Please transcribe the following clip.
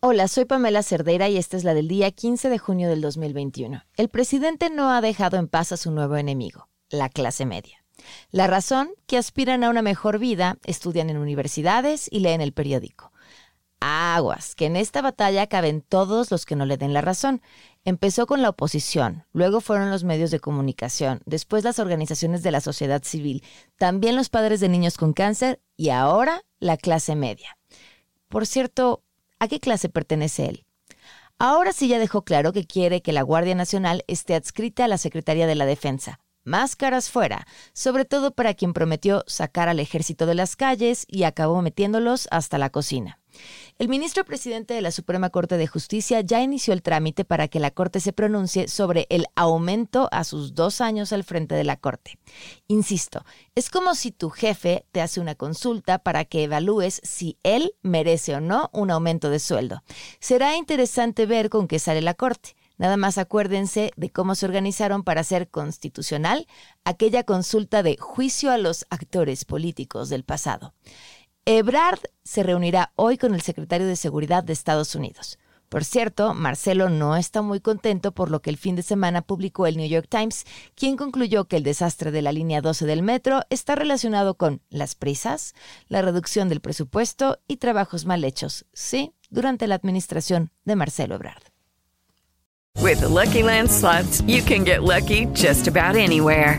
Hola, soy Pamela Cerdeira y esta es la del día 15 de junio del 2021. El presidente no ha dejado en paz a su nuevo enemigo, la clase media. La razón, que aspiran a una mejor vida, estudian en universidades y leen el periódico. Aguas, que en esta batalla caben todos los que no le den la razón. Empezó con la oposición, luego fueron los medios de comunicación, después las organizaciones de la sociedad civil, también los padres de niños con cáncer y ahora la clase media. Por cierto, ¿a qué clase pertenece él? Ahora sí ya dejó claro que quiere que la Guardia Nacional esté adscrita a la Secretaría de la Defensa. Máscaras fuera, sobre todo para quien prometió sacar al ejército de las calles y acabó metiéndolos hasta la cocina. El ministro presidente de la Suprema Corte de Justicia ya inició el trámite para que la Corte se pronuncie sobre el aumento a sus dos años al frente de la Corte. Insisto, es como si tu jefe te hace una consulta para que evalúes si él merece o no un aumento de sueldo. Será interesante ver con qué sale la Corte. Nada más acuérdense de cómo se organizaron para hacer constitucional aquella consulta de juicio a los actores políticos del pasado. Ebrard se reunirá hoy con el secretario de Seguridad de Estados Unidos. Por cierto, Marcelo no está muy contento por lo que el fin de semana publicó el New York Times, quien concluyó que el desastre de la línea 12 del metro está relacionado con las prisas, la reducción del presupuesto y trabajos mal hechos, sí, durante la administración de Marcelo Ebrard. With Lucky Land you can get lucky just about anywhere.